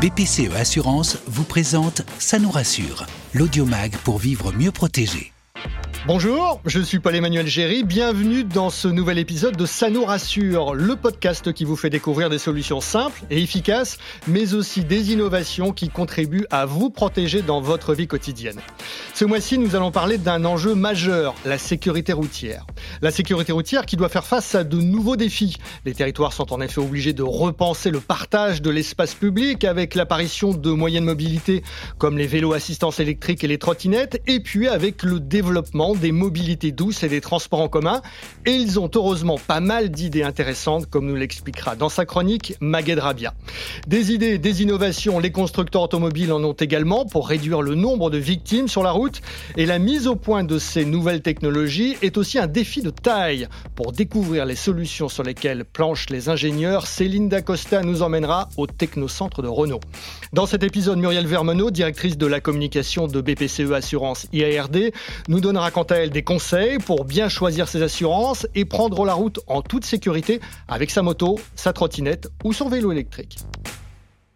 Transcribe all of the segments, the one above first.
BPCE Assurance vous présente Ça nous rassure, l'audiomag pour vivre mieux protégé. Bonjour, je suis Paul-Emmanuel Géry, bienvenue dans ce nouvel épisode de Ça nous rassure, le podcast qui vous fait découvrir des solutions simples et efficaces, mais aussi des innovations qui contribuent à vous protéger dans votre vie quotidienne. Ce mois-ci, nous allons parler d'un enjeu majeur, la sécurité routière. La sécurité routière qui doit faire face à de nouveaux défis. Les territoires sont en effet obligés de repenser le partage de l'espace public avec l'apparition de moyens de mobilité comme les vélos assistance électrique et les trottinettes, et puis avec le développement des mobilités douces et des transports en commun. Et ils ont heureusement pas mal d'idées intéressantes, comme nous l'expliquera dans sa chronique Magued Rabia. Des idées, des innovations, les constructeurs automobiles en ont également pour réduire le nombre de victimes sur la route. Et la mise au point de ces nouvelles technologies est aussi un défi de taille. Pour découvrir les solutions sur lesquelles planchent les ingénieurs, Céline Dacosta nous emmènera au technocentre de Renault. Dans cet épisode, Muriel Vermenot, directrice de la communication de BPCE Assurance IARD, nous donnera quant à elle des conseils pour bien choisir ses assurances et prendre la route en toute sécurité avec sa moto, sa trottinette ou son vélo électrique.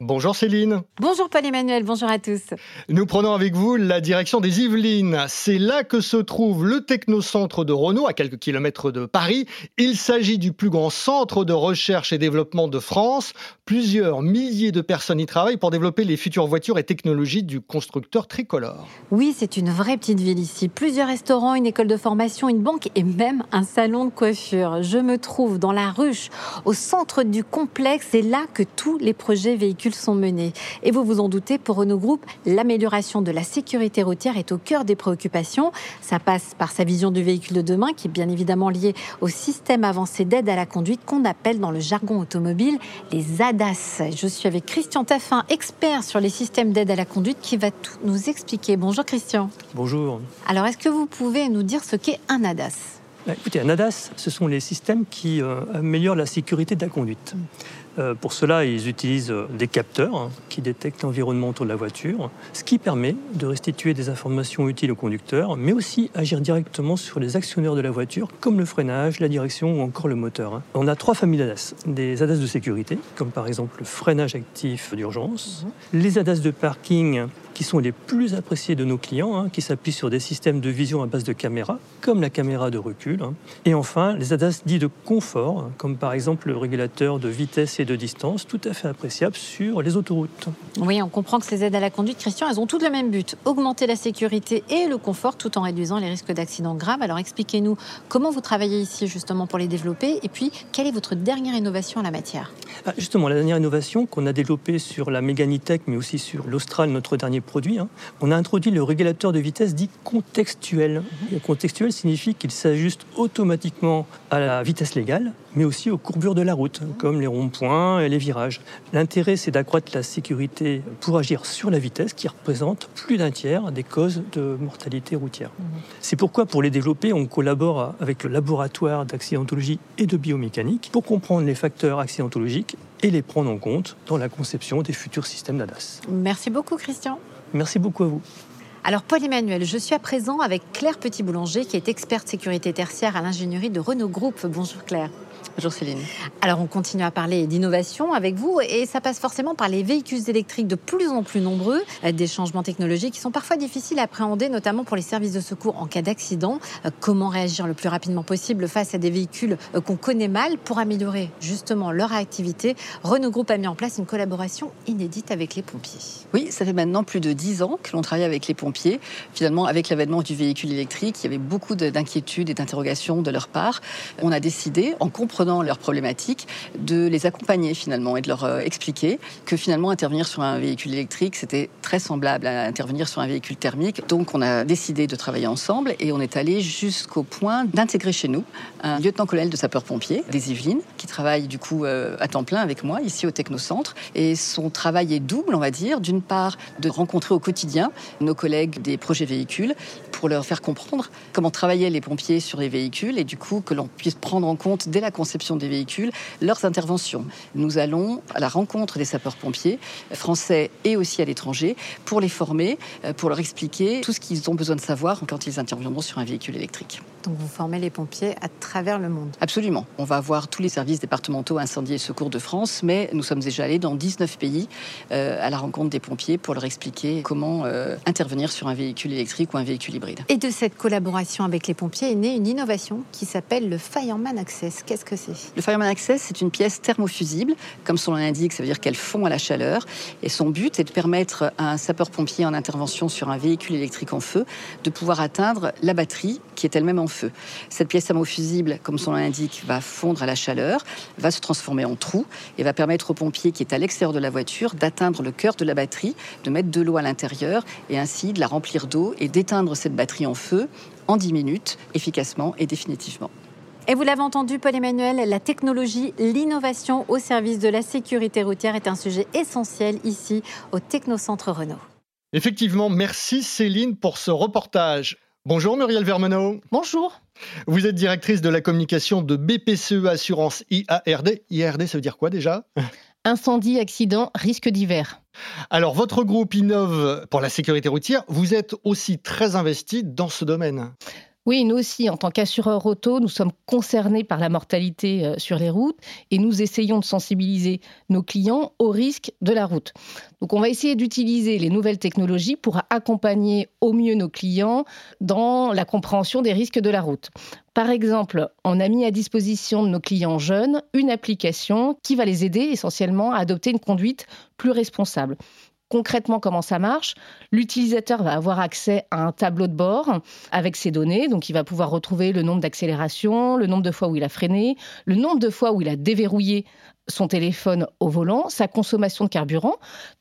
Bonjour Céline. Bonjour Paul-Emmanuel, bonjour à tous. Nous prenons avec vous la direction des Yvelines. C'est là que se trouve le technocentre de Renault, à quelques kilomètres de Paris. Il s'agit du plus grand centre de recherche et développement de France. Plusieurs milliers de personnes y travaillent pour développer les futures voitures et technologies du constructeur tricolore. Oui, c'est une vraie petite ville ici. Plusieurs restaurants, une école de formation, une banque et même un salon de coiffure. Je me trouve dans la ruche, au centre du complexe. C'est là que tous les projets véhicules sont menés. Et vous vous en doutez, pour Renault Group, l'amélioration de la sécurité routière est au cœur des préoccupations. Ça passe par sa vision du véhicule de demain, qui est bien évidemment liée au système avancé d'aide à la conduite qu'on appelle dans le jargon automobile les ADAS. Je suis avec Christian Taffin, expert sur les systèmes d'aide à la conduite, qui va tout nous expliquer. Bonjour Christian. Bonjour. Alors, est-ce que vous pouvez nous dire ce qu'est un ADAS bah, Écoutez, un ADAS, ce sont les systèmes qui euh, améliorent la sécurité de la conduite. Euh, pour cela, ils utilisent euh, des capteurs hein, qui détectent l'environnement autour de la voiture, ce qui permet de restituer des informations utiles au conducteur, mais aussi agir directement sur les actionneurs de la voiture, comme le freinage, la direction ou encore le moteur. Hein. On a trois familles d'ADAS. Des ADAS de sécurité, comme par exemple le freinage actif d'urgence, mhm. les ADAS de parking qui sont les plus appréciés de nos clients, hein, qui s'appuient sur des systèmes de vision à base de caméra, comme la caméra de recul. Hein. Et enfin, les ADAS dits de confort, comme par exemple le régulateur de vitesse et de distance, tout à fait appréciable sur les autoroutes. Oui, on comprend que ces aides à la conduite, Christian, elles ont toutes le même but, augmenter la sécurité et le confort tout en réduisant les risques d'accidents graves. Alors expliquez-nous comment vous travaillez ici justement pour les développer et puis quelle est votre dernière innovation en la matière? Ah, Justement, la dernière innovation qu'on a développée sur la Meganitech, mais aussi sur l'Austral, notre dernier hein. on a introduit le régulateur de vitesse dit contextuel. Contextuel signifie qu'il s'ajuste automatiquement à la vitesse légale, mais aussi aux courbures de la route, comme les ronds-points et les virages. L'intérêt, c'est d'accroître la sécurité pour agir sur la vitesse, qui représente plus d'un tiers des causes de mortalité routière. C'est pourquoi, pour les développer, on collabore avec le laboratoire d'accidentologie et de biomécanique pour comprendre les facteurs accidentologiques et les prendre en compte dans la conception des futurs systèmes d'ADAS. Merci beaucoup, Christian. Merci beaucoup à vous. Alors Paul-Emmanuel, je suis à présent avec Claire Petit-Boulanger qui est experte sécurité tertiaire à l'ingénierie de Renault Group. Bonjour Claire. Bonjour Céline. Alors on continue à parler d'innovation avec vous et ça passe forcément par les véhicules électriques de plus en plus nombreux, euh, des changements technologiques qui sont parfois difficiles à appréhender, notamment pour les services de secours en cas d'accident. Euh, comment réagir le plus rapidement possible face à des véhicules euh, qu'on connaît mal pour améliorer justement leur activité? Renault Group a mis en place une collaboration inédite avec les pompiers. Oui, ça fait maintenant plus de dix ans que l'on travaille avec les pompiers. Finalement, avec l'avènement du véhicule électrique, il y avait beaucoup d'inquiétudes et d'interrogations de leur part. On a décidé, en comprenant leurs problématiques, de les accompagner finalement et de leur euh, expliquer que finalement intervenir sur un véhicule électrique, c'était très semblable à intervenir sur un véhicule thermique. Donc on a décidé de travailler ensemble et on est allé jusqu'au point d'intégrer chez nous un lieutenant-colonel de sapeurs-pompiers des Yvelines qui travaille du coup euh, à temps plein avec moi ici au Technocentre. Et son travail est double, on va dire. D'une part, de rencontrer au quotidien nos collègues des projets véhicules pour leur faire comprendre comment travaillaient les pompiers sur les véhicules et du coup que l'on puisse prendre en compte dès la conception des véhicules leurs interventions. Nous allons à la rencontre des sapeurs-pompiers français et aussi à l'étranger pour les former, euh, pour leur expliquer tout ce qu'ils ont besoin de savoir quand ils interviendront sur un véhicule électrique. Donc vous formez les pompiers à travers le monde Absolument. On va voir tous les services départementaux incendie et secours de France, mais nous sommes déjà allés dans 19 pays euh, à la rencontre des pompiers pour leur expliquer comment euh, intervenir sur un véhicule électrique ou un véhicule hybride. Et de cette collaboration avec les pompiers est née une innovation qui s'appelle le Fireman Access. Qu'est-ce que Le Fireman Access, c'est une pièce thermofusible. Comme son nom l'indique, ça veut dire qu'elle fond à la chaleur. Et son but est de permettre à un sapeur-pompier en intervention sur un véhicule électrique en feu de pouvoir atteindre la batterie qui est elle-même en feu. Cette pièce thermofusible, comme son nom l'indique, va fondre à la chaleur, va se transformer en trou et va permettre au pompier qui est à l'extérieur de la voiture d'atteindre le cœur de la batterie, de mettre de l'eau à l'intérieur et ainsi de la remplir d'eau et d'éteindre cette batterie en feu en 10 minutes, efficacement et définitivement. Et vous l'avez entendu, Paul-Emmanuel, la technologie, l'innovation au service de la sécurité routière est un sujet essentiel ici au Technocentre Renault. Effectivement, merci Céline pour ce reportage. Bonjour Muriel Vermenot. Bonjour. Vous êtes directrice de la communication de BPCE Assurance IARD. IARD, ça veut dire quoi déjà? Incendie, accident, risque divers. Alors, votre groupe innove pour la sécurité routière. Vous êtes aussi très investi dans ce domaine. Oui, nous aussi, en tant qu'assureur auto, nous sommes concernés par la mortalité euh, sur les routes et nous essayons de sensibiliser nos clients aux risques de la route. Donc on va essayer d'utiliser les nouvelles technologies pour accompagner au mieux nos clients dans la compréhension des risques de la route. Par exemple, on a mis à disposition de nos clients jeunes une application qui va les aider essentiellement à adopter une conduite plus responsable concrètement comment ça marche. L'utilisateur va avoir accès à un tableau de bord avec ses données. Donc, il va pouvoir retrouver le nombre d'accélérations, le nombre de fois où il a freiné, le nombre de fois où il a déverrouillé son téléphone au volant, sa consommation de carburant.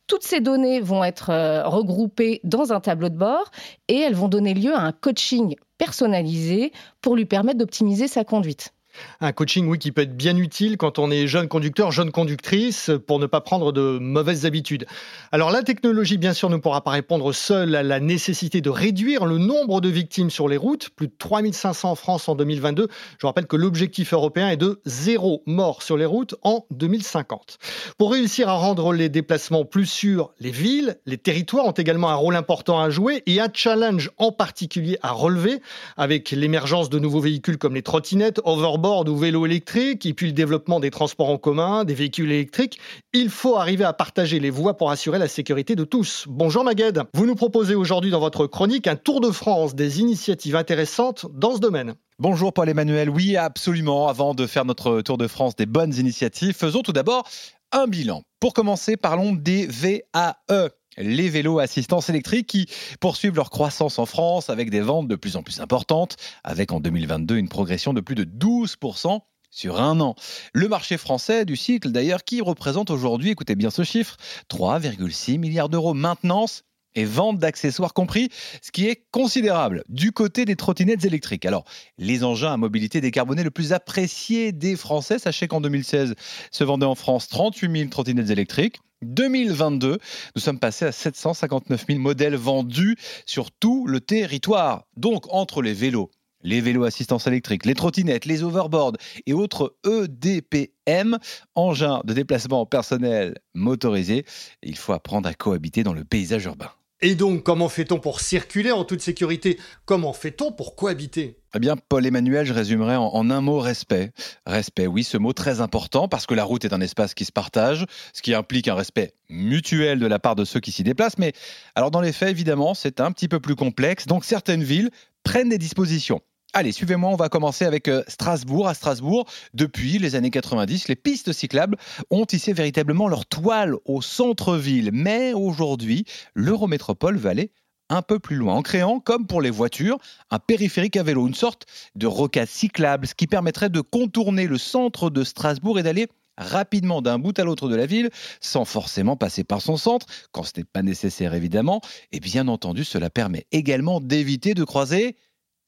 Toutes ces données vont être euh, regroupées dans un tableau de bord et elles vont donner lieu à un coaching personnalisé pour lui permettre d'optimiser sa conduite. Un coaching, oui, qui peut être bien utile quand on est jeune conducteur, jeune conductrice, pour ne pas prendre de mauvaises habitudes. Alors la technologie, bien sûr, ne pourra pas répondre seule à la nécessité de réduire le nombre de victimes sur les routes, plus de 3500 en France en 2022. Je rappelle que l'objectif européen est de zéro mort sur les routes en 2050. Pour réussir à rendre les déplacements plus sûrs, les villes, les territoires ont également un rôle important à jouer et un challenge en particulier à relever avec l'émergence de nouveaux véhicules comme les trottinettes, ou vélo électrique, et puis le développement des transports en commun, des véhicules électriques, il faut arriver à partager les voies pour assurer la sécurité de tous. Bonjour Magued, vous nous proposez aujourd'hui dans votre chronique un tour de France des initiatives intéressantes dans ce domaine. Bonjour Paul-Emmanuel, oui absolument, avant de faire notre tour de France des bonnes initiatives, faisons tout d'abord un bilan. Pour commencer, parlons des VAE les vélos assistance électrique qui poursuivent leur croissance en France avec des ventes de plus en plus importantes, avec en 2022 une progression de plus de 12% sur un an. Le marché français du cycle, d'ailleurs, qui représente aujourd'hui, écoutez bien ce chiffre, 3,6 milliards d'euros maintenance et vente d'accessoires compris, ce qui est considérable du côté des trottinettes électriques. Alors, les engins à mobilité décarbonée le plus apprécié des Français, sachez qu'en 2016 se vendaient en France 38 000 trottinettes électriques. 2022, nous sommes passés à 759 000 modèles vendus sur tout le territoire. Donc, entre les vélos, les vélos assistance électrique, les trottinettes, les overboards et autres EDPM, engins de déplacement personnel motorisés, il faut apprendre à cohabiter dans le paysage urbain. Et donc, comment fait-on pour circuler en toute sécurité? Comment fait-on pour cohabiter? Eh bien, Paul-Emmanuel, je résumerai en, en, un mot respect. Respect, oui, ce mot très important parce que la route est un espace qui se partage, ce qui implique un respect mutuel de la part de ceux qui s'y déplacent. Mais alors, dans les faits, évidemment, c'est un petit peu plus complexe. Donc, certaines villes prennent des dispositions. Allez, suivez-moi, on va commencer avec euh, Strasbourg. À Strasbourg, depuis les années 90, les pistes cyclables ont tissé véritablement leur toile au centre-ville. Mais aujourd'hui, l'Eurométropole va aller un peu plus loin, en créant, comme pour les voitures, un périphérique à vélo, une sorte de rocade cyclable, ce qui permettrait de contourner le centre de Strasbourg et d'aller rapidement d'un bout à l'autre de la ville, sans forcément passer par son centre, quand ce n'est pas nécessaire évidemment. Et bien entendu, cela permet également d'éviter de croiser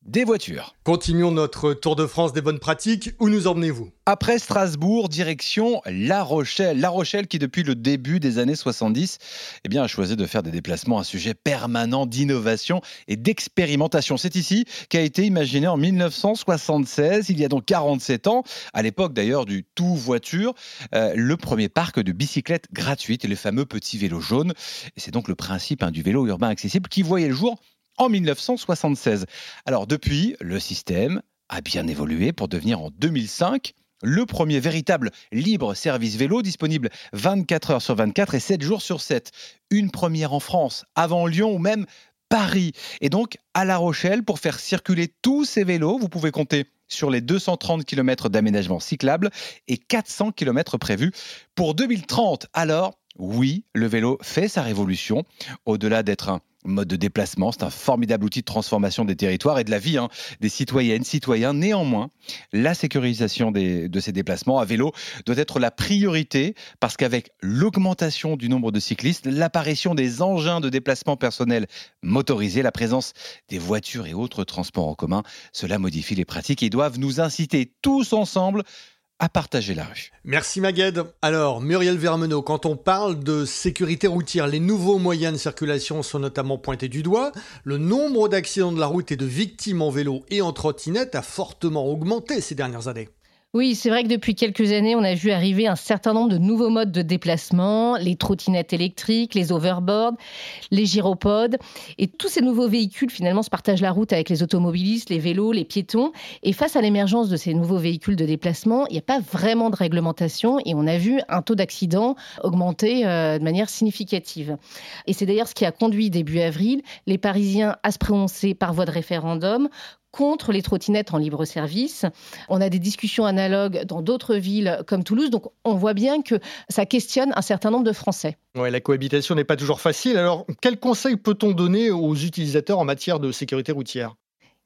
des voitures. Continuons notre tour de France des bonnes pratiques. Où nous emmenez-vous? Après Strasbourg, direction La Rochelle. La Rochelle qui, depuis le début des années 70, eh bien, a choisi de faire des déplacements un sujet permanent d'innovation et d'expérimentation. C'est ici qu'a été imaginé en 1976, il y a donc 47 ans, à l'époque d'ailleurs du tout voiture, euh, le premier parc de bicyclettes gratuites, les fameux petits vélos jaunes. Et c'est donc le principe hein, du vélo urbain accessible qui voyait le jour en 1976. Alors depuis, le système a bien évolué pour devenir en 2005 le premier véritable libre service vélo disponible 24 heures sur 24 et 7 jours sur 7. Une première en France, avant Lyon ou même Paris. Et donc à La Rochelle, pour faire circuler tous ces vélos, vous pouvez compter sur les 230 km d'aménagement cyclable et 400 km prévus pour 2030. Alors, oui, le vélo fait sa révolution. Au-delà d'être un mode de déplacement. C'est un formidable outil de transformation des territoires et de la vie hein, des citoyennes, citoyens. Néanmoins, la sécurisation de ces déplacements à vélo doit être la priorité parce qu'avec l'augmentation du nombre de cyclistes, l'apparition des engins de déplacement personnel motorisés, la présence des voitures et autres transports en commun, cela modifie les pratiques et doivent nous inciter tous ensemble à partager la rue. Merci Magued. Alors, Muriel Vermenot, quand on parle de sécurité routière, les nouveaux moyens de circulation sont notamment pointés du doigt. Le nombre d'accidents de la route et de victimes en vélo et en trottinette a fortement augmenté ces dernières années. Oui, c'est vrai que depuis quelques années, on a vu arriver un certain nombre de nouveaux modes de déplacement, les trottinettes électriques, les overboards, les gyropodes. Et tous ces nouveaux véhicules, finalement, se partagent la route avec les automobilistes, les vélos, les piétons. Et face à l'émergence de ces nouveaux véhicules de déplacement, il n'y a pas vraiment de réglementation et on a vu un taux d'accident augmenter euh, de manière significative. Et c'est d'ailleurs ce qui a conduit début avril les Parisiens à se prononcer par voie de référendum contre les trottinettes en libre service. On a des discussions analogues dans d'autres villes comme Toulouse, donc on voit bien que ça questionne un certain nombre de Français. La cohabitation n'est pas toujours facile. Alors, quels conseils peut-on donner aux utilisateurs en matière de sécurité routière?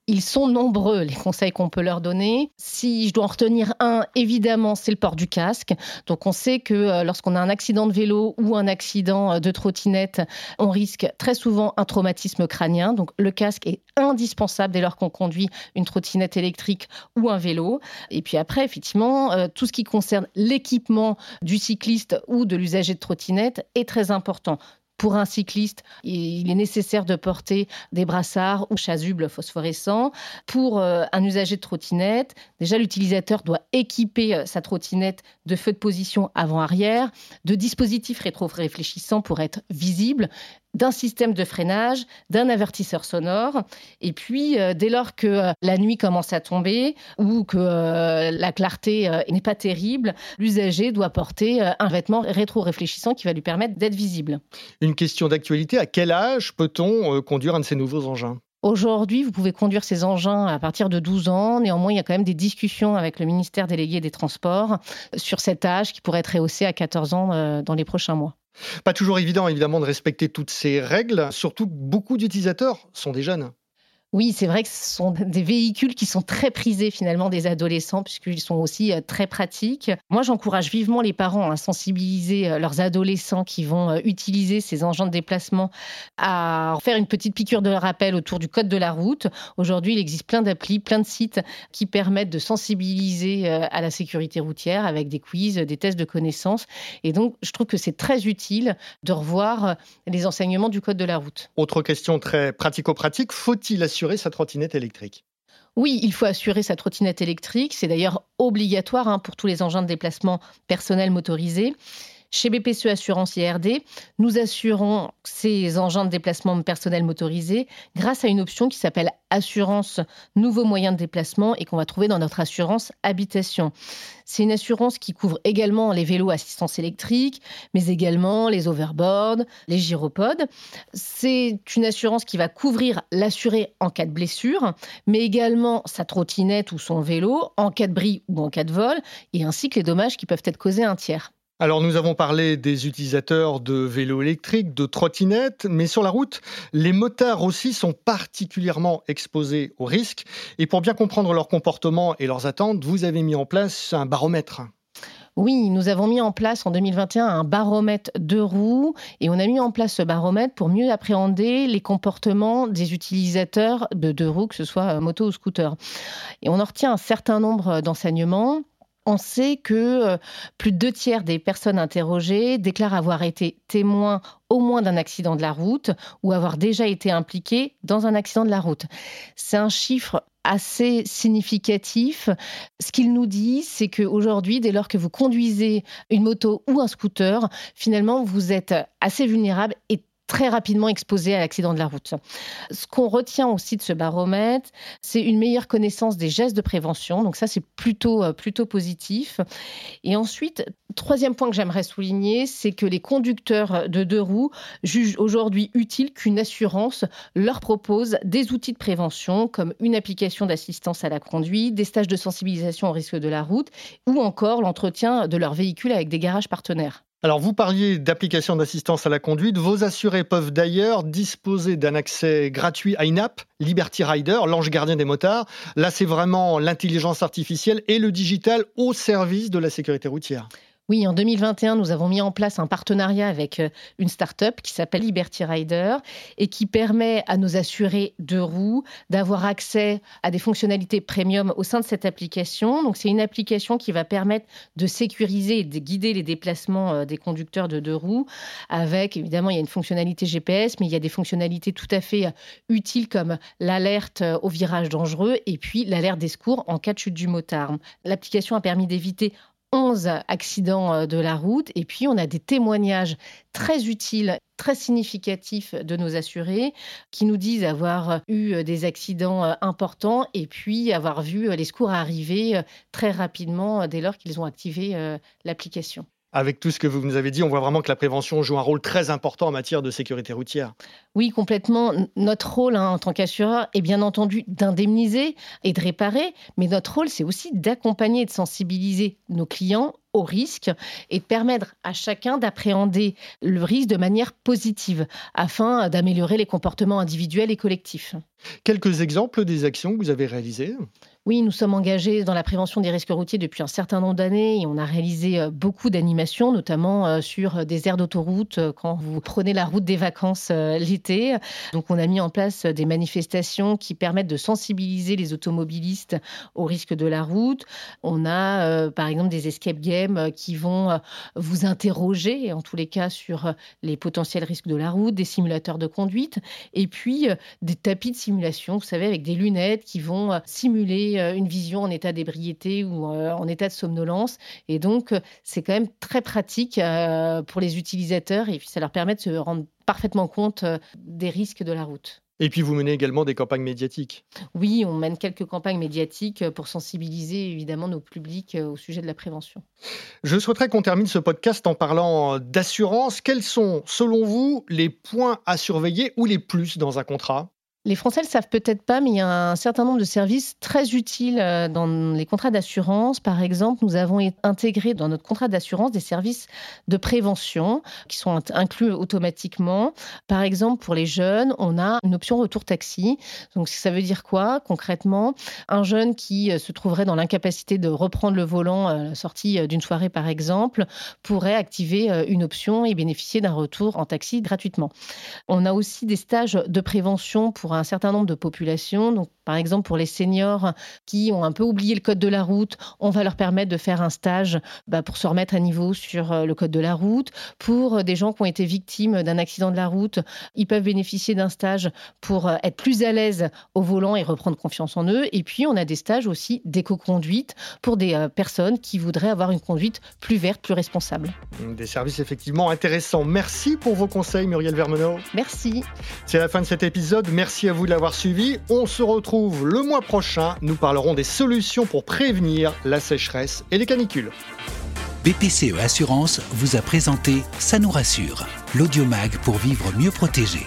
Ils sont nombreux, les conseils qu'on peut leur donner. Si je dois en retenir un, évidemment, c'est le port du casque. Donc, on sait que euh, lorsqu'on a un accident de vélo ou un accident euh, de trottinette, on risque très souvent un traumatisme crânien. Donc, le casque est indispensable dès lors qu'on conduit une trottinette électrique ou un vélo. Et puis après, effectivement, euh, tout ce qui concerne l'équipement du cycliste ou de l'usager de trottinette est très important. Pour un cycliste, il est nécessaire de porter des brassards ou chasubles phosphorescents. Pour euh, un usager de trottinette, déjà l'utilisateur doit équiper euh, sa trottinette de feux de position avant-arrière, de dispositifs rétro-réfléchissants pour être visible, d'un système de freinage, d'un avertisseur sonore. Et puis, euh, dès lors que euh, la nuit commence à tomber ou que euh, la clarté n'est pas terrible, l'usager doit porter un vêtement rétro-réfléchissant qui va lui permettre d'être visible. Une question d'actualité, à quel âge peut-on conduire un de ces nouveaux engins? Aujourd'hui, vous pouvez conduire ces engins à partir de 12 ans. Néanmoins, il y a quand même des discussions avec le ministère délégué des Transports sur cet âge qui pourrait être rehaussé à 14 ans dans les prochains mois. Pas toujours évident, évidemment, de respecter toutes ces règles, surtout beaucoup d'utilisateurs sont des jeunes. Oui, c'est vrai que ce sont des véhicules qui sont très prisés finalement des adolescents puisqu'ils sont aussi euh, très pratiques. Moi, j'encourage vivement les parents à sensibiliser euh, leurs adolescents qui vont euh, utiliser ces engins de déplacement à faire une petite piqûre de rappel autour du code de la route. Aujourd'hui, il existe plein d'applis, plein de sites qui permettent de sensibiliser à la sécurité routière avec des quiz, des tests de connaissances. Et donc, je trouve que c'est très utile de revoir les enseignements du code de la route. Autre question très pratico-pratique, faut-il assurer sa trottinette électrique oui, il faut assurer sa trottinette électrique. C'est d'ailleurs obligatoire hein, pour tous les engins de déplacement personnels motorisés. Chez BPCE Assurance IRD, nous assurons ces engins de déplacement personnel motorisés grâce à une option qui s'appelle Assurance Nouveaux moyens de déplacement et qu'on va trouver dans notre assurance Habitation. C'est une assurance qui couvre également les vélos assistance électrique, mais également les overboards, les gyropodes. C'est une assurance qui va couvrir l'assuré en cas de blessure, mais également sa trottinette ou son vélo en cas de bris ou en cas de vol, et ainsi que les dommages qui peuvent être causés à un tiers. Alors nous avons parlé des utilisateurs de vélos électriques, de trottinettes, mais sur la route, les motards aussi sont particulièrement exposés aux risques. Et pour bien comprendre leur comportement et leurs attentes, vous avez mis en place un baromètre. Oui, nous avons mis en place en 2021 un baromètre de roues et on a mis en place ce baromètre pour mieux appréhender les comportements des utilisateurs de deux roues, que ce soit moto ou scooter. Et on en retient un certain nombre d'enseignements on sait que euh, plus de deux tiers des personnes interrogées déclarent avoir été témoins au moins d'un accident de la route ou avoir déjà été impliqués dans un accident de la route. C'est un chiffre assez significatif. Ce qu'il nous dit, c'est qu'aujourd'hui, dès lors que vous conduisez une moto ou un scooter, finalement, vous êtes assez vulnérable et très rapidement exposés à l'accident de la route. Ce qu'on retient aussi de ce baromètre, c'est une meilleure connaissance des gestes de prévention. Donc ça, c'est plutôt, euh, plutôt positif. Et ensuite, troisième point que j'aimerais souligner, c'est que les conducteurs de deux roues jugent aujourd'hui utile qu'une assurance leur propose des outils de prévention comme une application d'assistance à la conduite, des stages de sensibilisation au risque de la route ou encore l'entretien de leur véhicule avec des garages partenaires. Alors, vous parliez d'applications d'assistance à la conduite. Vos assurés peuvent d'ailleurs disposer d'un accès gratuit à une app, Liberty Rider, l'ange gardien des motards. Là, c'est vraiment l'intelligence artificielle et le digital au service de la sécurité routière. Oui, en 2021, nous avons mis en place un partenariat avec euh, une start-up qui s'appelle Liberty Rider et qui permet à nos assurés de roues d'avoir accès à des fonctionnalités premium au sein de cette application. Donc, c'est une application qui va permettre de sécuriser et de guider les déplacements euh, des conducteurs de deux roues avec, évidemment, il y a une fonctionnalité GPS, mais il y a des fonctionnalités tout à fait euh, utiles comme l'alerte au virage dangereux et puis l'alerte des secours en cas de chute du motard. L'application a permis d'éviter 11 accidents euh, de la route. Et puis, on a des témoignages très utiles, très significatifs de nos assurés qui nous disent avoir eu euh, des accidents euh, importants et puis avoir vu les secours arriver très rapidement dès lors qu'ils ont activé l'application avec tout ce que vous nous avez dit, on voit vraiment que la prévention joue un rôle très important en matière de sécurité routière. Oui, complètement. Notre rôle hein, en tant qu'assureur est bien entendu d'indemniser et de réparer, mais notre rôle, c'est aussi d'accompagner et de sensibiliser nos clients au risque et de permettre à chacun d'appréhender le risque de manière positive afin d'améliorer les comportements individuels et collectifs. Quelques exemples des actions que vous avez réalisées? Oui, nous sommes engagés dans la prévention des risques routiers depuis un certain nombre d'années et on a réalisé euh, beaucoup d'animations, notamment euh, sur euh, des aires d'autoroute quand vous prenez la route des vacances l'été. Donc on a mis en place des manifestations qui permettent de sensibiliser les automobilistes aux risques de la route. On a par exemple des escape games qui vont vous interroger, en tous les cas, sur les potentiels risques de la route, des simulateurs de conduite et puis des tapis de simulation, vous savez, avec des lunettes qui vont simuler euh, une vision en état d'ébriété ou euh, en état de somnolence. Et donc, euh, c'est quand même très pratique pour les utilisateurs et ça leur permet de se rendre parfaitement compte des risques de la route. Et puis vous menez également des campagnes médiatiques. Oui, on mène quelques campagnes médiatiques pour sensibiliser évidemment nos publics au sujet de la prévention. Je souhaiterais qu'on termine ce podcast en parlant d'assurance. Quels sont, selon vous, les points à surveiller ou les plus dans un contrat? Les Français ne le savent peut-être pas, mais il y a un certain nombre de services très utiles euh, dans les contrats d'assurance. Par exemple, nous avons intégré dans notre contrat d'assurance des services de prévention qui sont inclus automatiquement. Par exemple, pour les jeunes, on a une option retour taxi. Donc, ça veut dire quoi concrètement? Un jeune qui euh, se trouverait dans l'incapacité de reprendre le volant à la sortie euh, d'une soirée, par exemple, pourrait activer une option et bénéficier d'un retour en taxi gratuitement. On a aussi des stages de prévention pour un certain nombre de populations. Donc, par exemple, pour les seniors qui ont un peu oublié le code de la route, on va leur permettre de faire un stage bah, pour se remettre à niveau sur euh, le code de la route. Pour euh, des gens qui ont été victimes d'un accident de la route, ils peuvent bénéficier d'un stage pour euh, être plus à l'aise au volant et reprendre confiance en eux. Et puis, on a des stages aussi d'éco-conduite pour des personnes qui voudraient avoir une conduite plus verte, plus responsable. Des services effectivement intéressants. Merci pour vos conseils, Muriel Vermenot. Merci. C'est la fin de cet épisode. À vous de l'avoir suivi. On se retrouve le mois prochain. Nous parlerons des solutions pour prévenir la sécheresse et les canicules. BPCE Assurance vous a présenté Ça nous rassure, l'audiomag pour vivre mieux protégé.